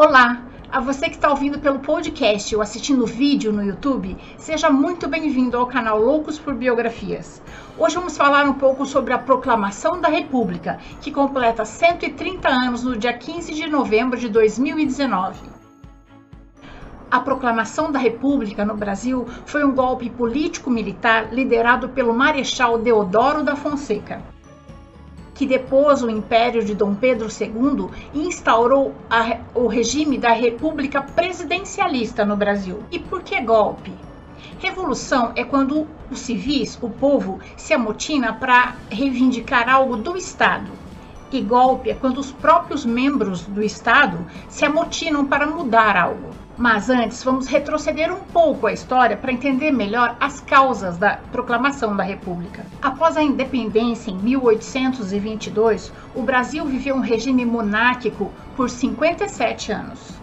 Olá! A você que está ouvindo pelo podcast ou assistindo vídeo no YouTube, seja muito bem-vindo ao canal Loucos por Biografias. Hoje vamos falar um pouco sobre a Proclamação da República, que completa 130 anos no dia 15 de novembro de 2019. A proclamação da República no Brasil foi um golpe político-militar liderado pelo Marechal Deodoro da Fonseca que depôs o império de Dom Pedro II e instaurou a, o regime da República Presidencialista no Brasil. E por que golpe? Revolução é quando os civis, o povo, se amotina para reivindicar algo do Estado. E golpe é quando os próprios membros do Estado se amotinam para mudar algo. Mas antes, vamos retroceder um pouco a história para entender melhor as causas da proclamação da República. Após a independência em 1822, o Brasil viveu um regime monárquico por 57 anos.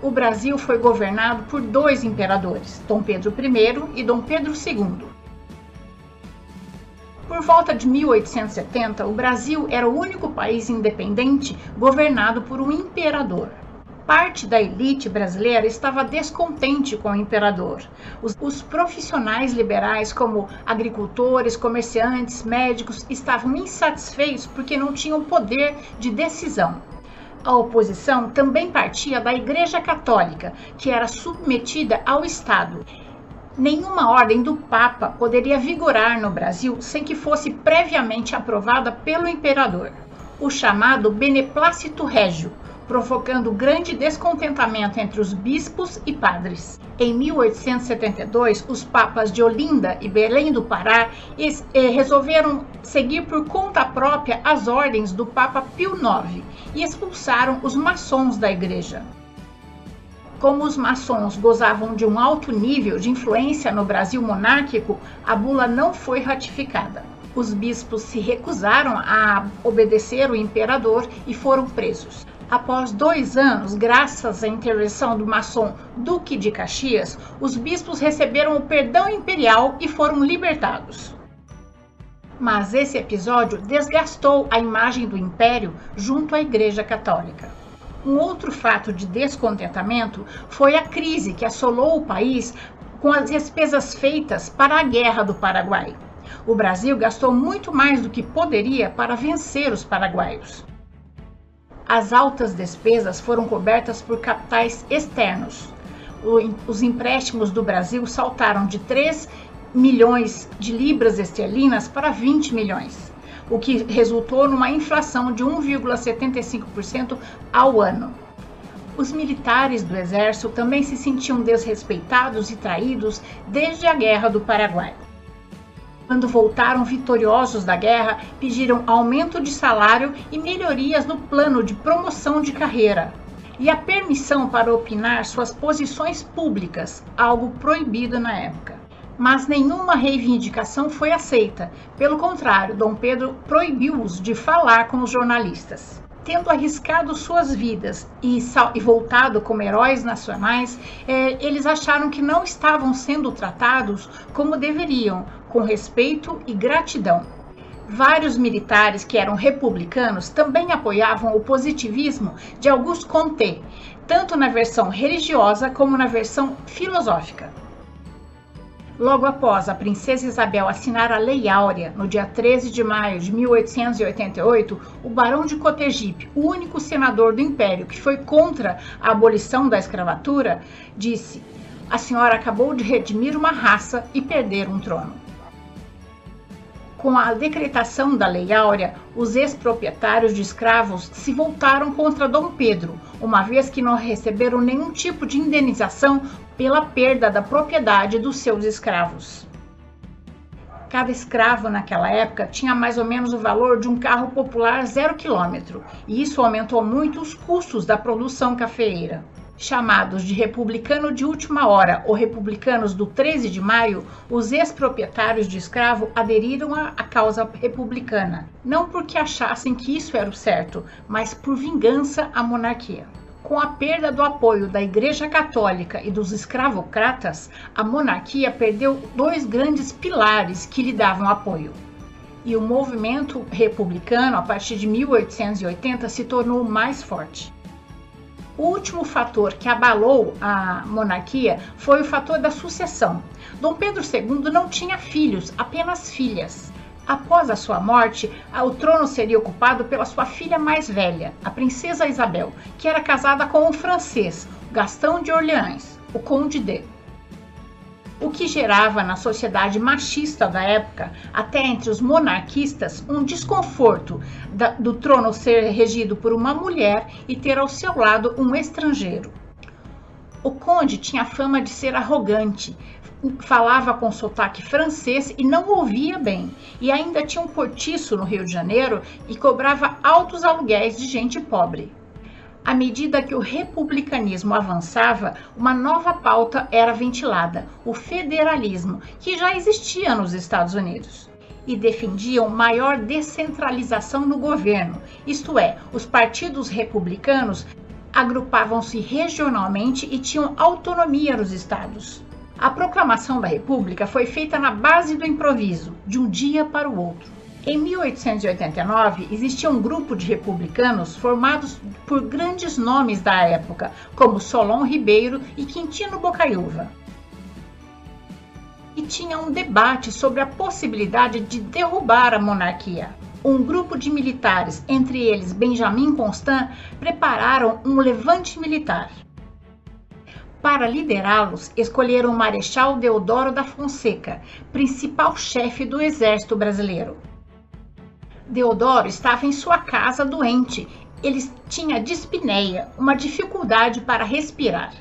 O Brasil foi governado por dois imperadores, Dom Pedro I e Dom Pedro II. Por volta de 1870, o Brasil era o único país independente governado por um imperador parte da elite brasileira estava descontente com o imperador. Os, os, profissionais liberais, como agricultores, comerciantes, médicos, estavam insatisfeitos porque não tinham poder de decisão. A oposição também partia da Igreja Católica, que era submetida ao Estado. Nenhuma ordem do Papa poderia vigorar no Brasil sem que fosse previamente aprovada pelo imperador. O chamado Beneplácito Régio, provocando grande descontentamento entre os bispos e padres. Em 1872, os papas de Olinda e Belém do Pará eh, resolveram seguir por conta própria as ordens do Papa Pio IX e expulsaram os maçons da igreja. Como os maçons gozavam de um alto nível de influência no Brasil monárquico, a bula não foi ratificada. Os bispos se recusaram a obedecer o imperador e foram presos. Após dois anos, graças à intervenção do maçom Duque de Caxias, os bispos receberam o perdão imperial e foram libertados. Mas esse episódio desgastou a imagem do império junto à Igreja Católica. Um outro fato de descontentamento foi a crise que assolou o país com as despesas feitas para a Guerra do Paraguai. O Brasil gastou muito mais do que poderia para vencer os paraguaios. As altas despesas foram cobertas por capitais externos. os empréstimos do Brasil saltaram de 3 milhões de libras esterlinas para 20 milhões, o que resultou numa inflação de 1,75% ao ano. Os militares do exército também se sentiam desrespeitados e traídos desde a Guerra do Paraguai quando voltaram vitoriosos da guerra, pediram aumento de salário e melhorias no plano de promoção de carreira e a permissão para opinar suas posições públicas, algo proibido na época. Mas nenhuma reivindicação foi aceita. Pelo contrário, Dom Pedro proibiu-os de falar com os jornalistas tendo arriscado suas vidas e, e voltado como heróis nacionais, é, eles acharam que não estavam sendo tratados como deveriam, com respeito e gratidão. Vários militares que eram republicanos também apoiavam o positivismo de Auguste Comte, tanto na versão religiosa como na versão filosófica. Logo após a princesa Isabel assinar a Lei Áurea, no dia 13 de maio de 1888, o barão de Cotegipe, o único senador do império que foi contra a abolição da escravatura, disse: "A senhora acabou de redimir uma raça e perder um trono." Com a decretação da Lei Áurea, os ex-proprietários de escravos se voltaram contra Dom Pedro, uma vez que não receberam nenhum tipo de indenização pela perda da propriedade dos seus escravos. Cada escravo naquela época tinha mais ou menos o valor de um carro popular zero quilômetro, e isso aumentou muito os custos da produção cafeeira. Chamados de republicano de última hora ou republicanos do 13 de maio, os ex-proprietários de escravo aderiram à causa republicana, não porque achassem que isso era o certo, mas por vingança à monarquia. Com a perda do apoio da Igreja Católica e dos escravocratas, a monarquia perdeu dois grandes pilares que lhe davam apoio. E o movimento republicano, a partir de 1880, se tornou mais forte. O último fator que abalou a monarquia foi o fator da sucessão. Dom Pedro II não tinha filhos, apenas filhas. Após a sua morte, o trono seria ocupado pela sua filha mais velha, a princesa Isabel, que era casada com um francês, Gastão de Orleans, o conde de. O que gerava na sociedade machista da época, até entre os monarquistas, um desconforto da, do trono ser regido por uma mulher e ter ao seu lado um estrangeiro. O conde tinha fama de ser arrogante, falava com sotaque francês e não ouvia bem, e ainda tinha um cortiço no Rio de Janeiro e cobrava altos aluguéis de gente pobre. À medida que o republicanismo avançava, uma nova pauta era ventilada: o federalismo, que já existia nos Estados Unidos. E defendiam maior descentralização no governo, isto é, os partidos republicanos agrupavam-se regionalmente e tinham autonomia nos estados. A proclamação da República foi feita na base do improviso, de um dia para o outro. Em 1889, existia um grupo de republicanos formados por grandes nomes da época, como Solon Ribeiro e Quintino Bocaiúva. E tinha um debate sobre a possibilidade de derrubar a monarquia. Um grupo de militares, entre eles Benjamin Constant, prepararam um levante militar. Para liderá-los, escolheram o Marechal Deodoro da Fonseca, principal chefe do exército brasileiro. Deodoro estava em sua casa doente. Ele tinha dispneia, uma dificuldade para respirar.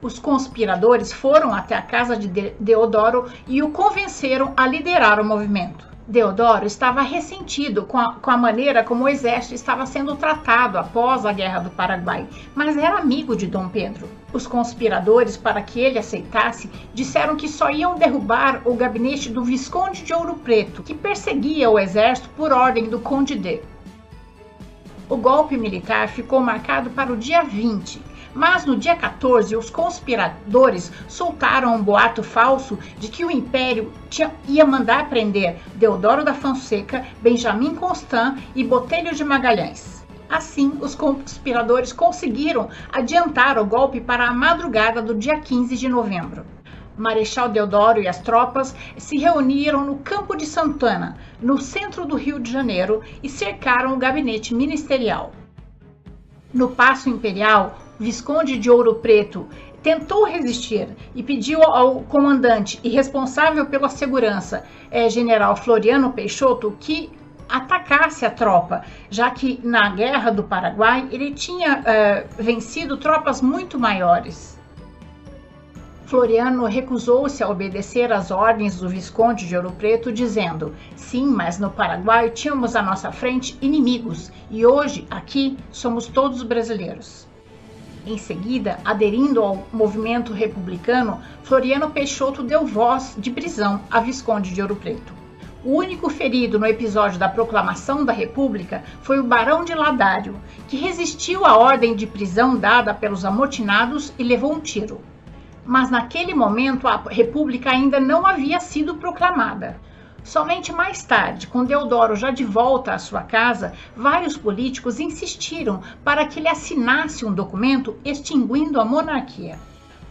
Os conspiradores foram até a casa de Deodoro e o convenceram a liderar o movimento. Deodoro estava ressentido com a, com a, maneira como o exército estava sendo tratado após a Guerra do Paraguai, mas era amigo de Dom Pedro. Os conspiradores, para que ele aceitasse, disseram que só iam derrubar o gabinete do Visconde de Ouro Preto, que perseguia o exército por ordem do Conde D. O golpe militar ficou marcado para o dia 20, mas no dia 14, os conspiradores soltaram um boato falso de que o Império tinha, ia mandar prender Deodoro da Fonseca, Benjamin Constant e Botelho de Magalhães. Assim, os conspiradores conseguiram adiantar o golpe para a madrugada do dia 15 de novembro. Marechal Deodoro e as tropas se reuniram no Campo de Santana, no centro do Rio de Janeiro, e cercaram o gabinete ministerial. No Paço Imperial, Visconde de Ouro Preto, tentou resistir e pediu ao comandante e responsável pela segurança, é, general Floriano Peixoto, que atacasse a tropa, já que na Guerra do Paraguai ele tinha é, vencido tropas muito maiores. Floriano recusou-se a obedecer às ordens do Visconde de Ouro Preto, dizendo: Sim, mas no Paraguai tínhamos à nossa frente inimigos e hoje aqui somos todos brasileiros. Em seguida, aderindo ao movimento republicano, Floriano Peixoto deu voz de prisão a Visconde de Ouro Preto. O único ferido no episódio da proclamação da República foi o Barão de Ladário, que resistiu à ordem de prisão dada pelos amotinados e levou um tiro. Mas naquele momento a República ainda não havia sido proclamada. Somente mais tarde, com Deodoro já de volta à sua casa, vários políticos insistiram para que ele assinasse um documento extinguindo a monarquia.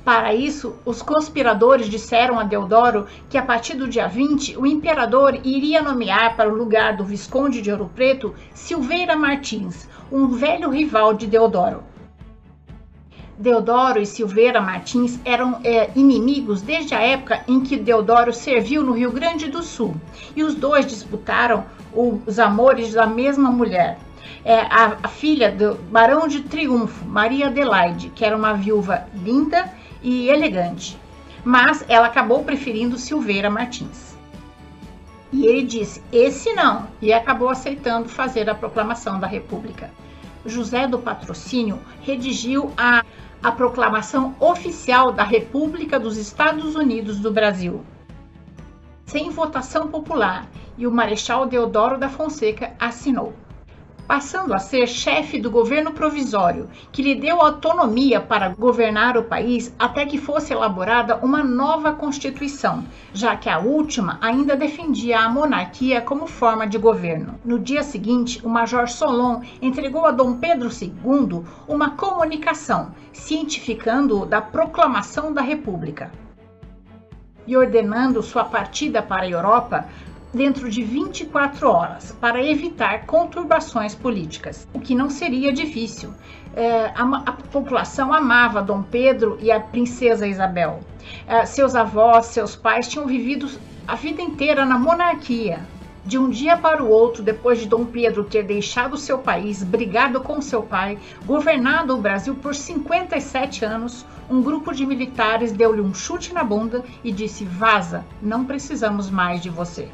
Para isso, os conspiradores disseram a Deodoro que a partir do dia 20 o imperador iria nomear para o lugar do Visconde de Ouro Preto Silveira Martins, um velho rival de Deodoro. Deodoro e Silveira Martins eram é, inimigos desde a época em que Deodoro serviu no Rio Grande do Sul e os dois disputaram os amores da mesma mulher. É, a, a filha do Barão de Triunfo, Maria Adelaide, que era uma viúva linda e elegante, mas ela acabou preferindo Silveira Martins. E ele disse: esse não, e acabou aceitando fazer a proclamação da República. José do Patrocínio redigiu a a proclamação oficial da República dos Estados Unidos do Brasil, sem votação popular, e o Marechal Deodoro da Fonseca assinou. Passando a ser chefe do governo provisório, que lhe deu autonomia para governar o país até que fosse elaborada uma nova Constituição, já que a última ainda defendia a monarquia como forma de governo. No dia seguinte, o Major Solon entregou a Dom Pedro II uma comunicação, cientificando-o da proclamação da República e ordenando sua partida para a Europa dentro de 24 horas para evitar conturbações políticas, o que não seria difícil. É, a, a, população amava Dom Pedro e a princesa Isabel. É, seus avós, seus pais tinham vivido a vida inteira na monarquia. De um dia para o outro, depois de Dom Pedro ter deixado seu país, brigado com seu pai, governado o Brasil por 57 anos, um grupo de militares deu-lhe um chute na bunda e disse: Vaza, não precisamos mais de você.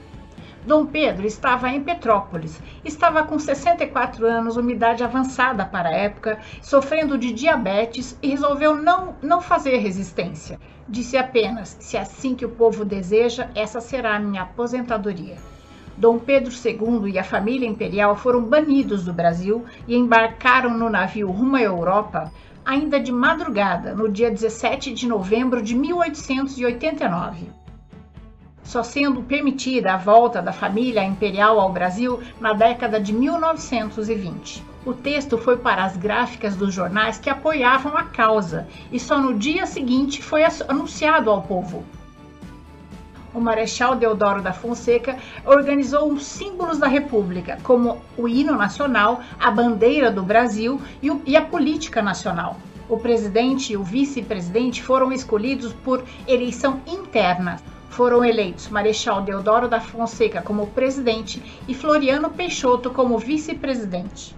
Dom Pedro estava em Petrópolis, estava com 64 anos, uma idade avançada para a época, sofrendo de diabetes e resolveu não, não fazer resistência. Disse apenas: se é assim que o povo deseja, essa será a minha aposentadoria. Dom Pedro II e a família imperial foram banidos do Brasil e embarcaram no navio rumo à Europa ainda de madrugada, no dia 17 de novembro de 1889 só sendo permitida a volta da família imperial ao Brasil na década de 1920. O texto foi para as gráficas dos jornais que apoiavam a causa e só no dia seguinte foi anunciado ao povo. O Marechal Deodoro da Fonseca organizou os símbolos da República, como o hino nacional, a bandeira do Brasil e a política nacional. O presidente e o vice-presidente foram escolhidos por eleição interna, foram eleitos Marechal Deodoro da Fonseca como presidente e Floriano Peixoto como vice-presidente.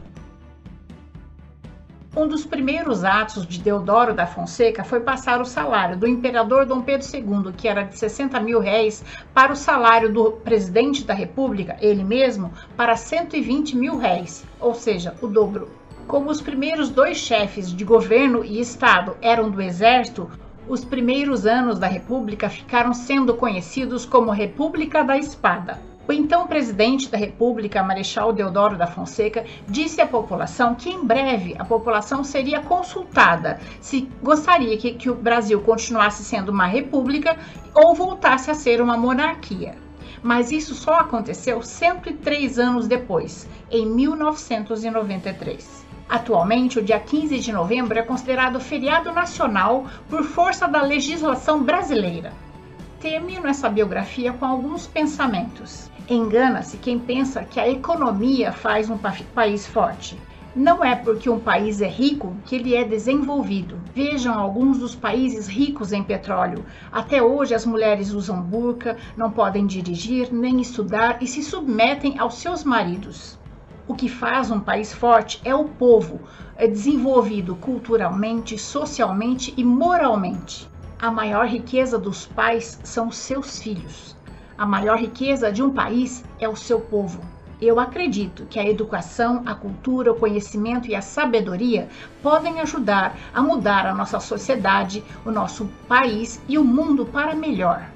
Um dos primeiros atos de Deodoro da Fonseca foi passar o salário do imperador Dom Pedro II, que era de 60 mil réis, para o salário do presidente da República, ele mesmo, para 120 mil réis, ou seja, o dobro. Como os primeiros dois chefes de governo e Estado eram do Exército, os primeiros anos da República ficaram sendo conhecidos como República da Espada. O então presidente da República, Marechal Deodoro da Fonseca, disse à população que em breve a população seria consultada se gostaria que, que o Brasil continuasse sendo uma república ou voltasse a ser uma monarquia. Mas isso só aconteceu 103 anos depois, em 1993. Atualmente, o dia 15 de novembro é considerado feriado nacional por força da legislação brasileira. Termino essa biografia com alguns pensamentos. Engana-se quem pensa que a economia faz um país forte. Não é porque um país é rico que ele é desenvolvido. Vejam alguns dos países ricos em petróleo. Até hoje as mulheres usam burca, não podem dirigir nem estudar e se submetem aos seus maridos. O que faz um país forte é o povo, é desenvolvido culturalmente, socialmente e moralmente. A maior riqueza dos pais são seus filhos. A maior riqueza de um país é o seu povo. Eu acredito que a educação, a cultura, o conhecimento e a sabedoria podem ajudar a mudar a nossa sociedade, o nosso país e o mundo para melhor.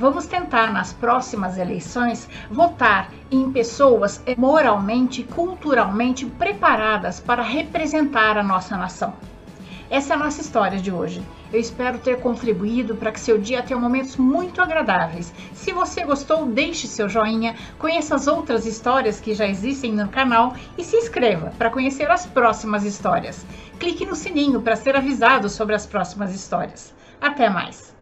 Vamos tentar nas próximas eleições votar em pessoas moralmente, culturalmente preparadas para representar a nossa nação. Essa é a nossa história de hoje. Eu espero ter contribuído para que seu dia tenha momentos muito agradáveis. Se você gostou, deixe seu joinha, conheça as outras histórias que já existem no canal e se inscreva para conhecer as próximas histórias. Clique no sininho para ser avisado sobre as próximas histórias. Até mais!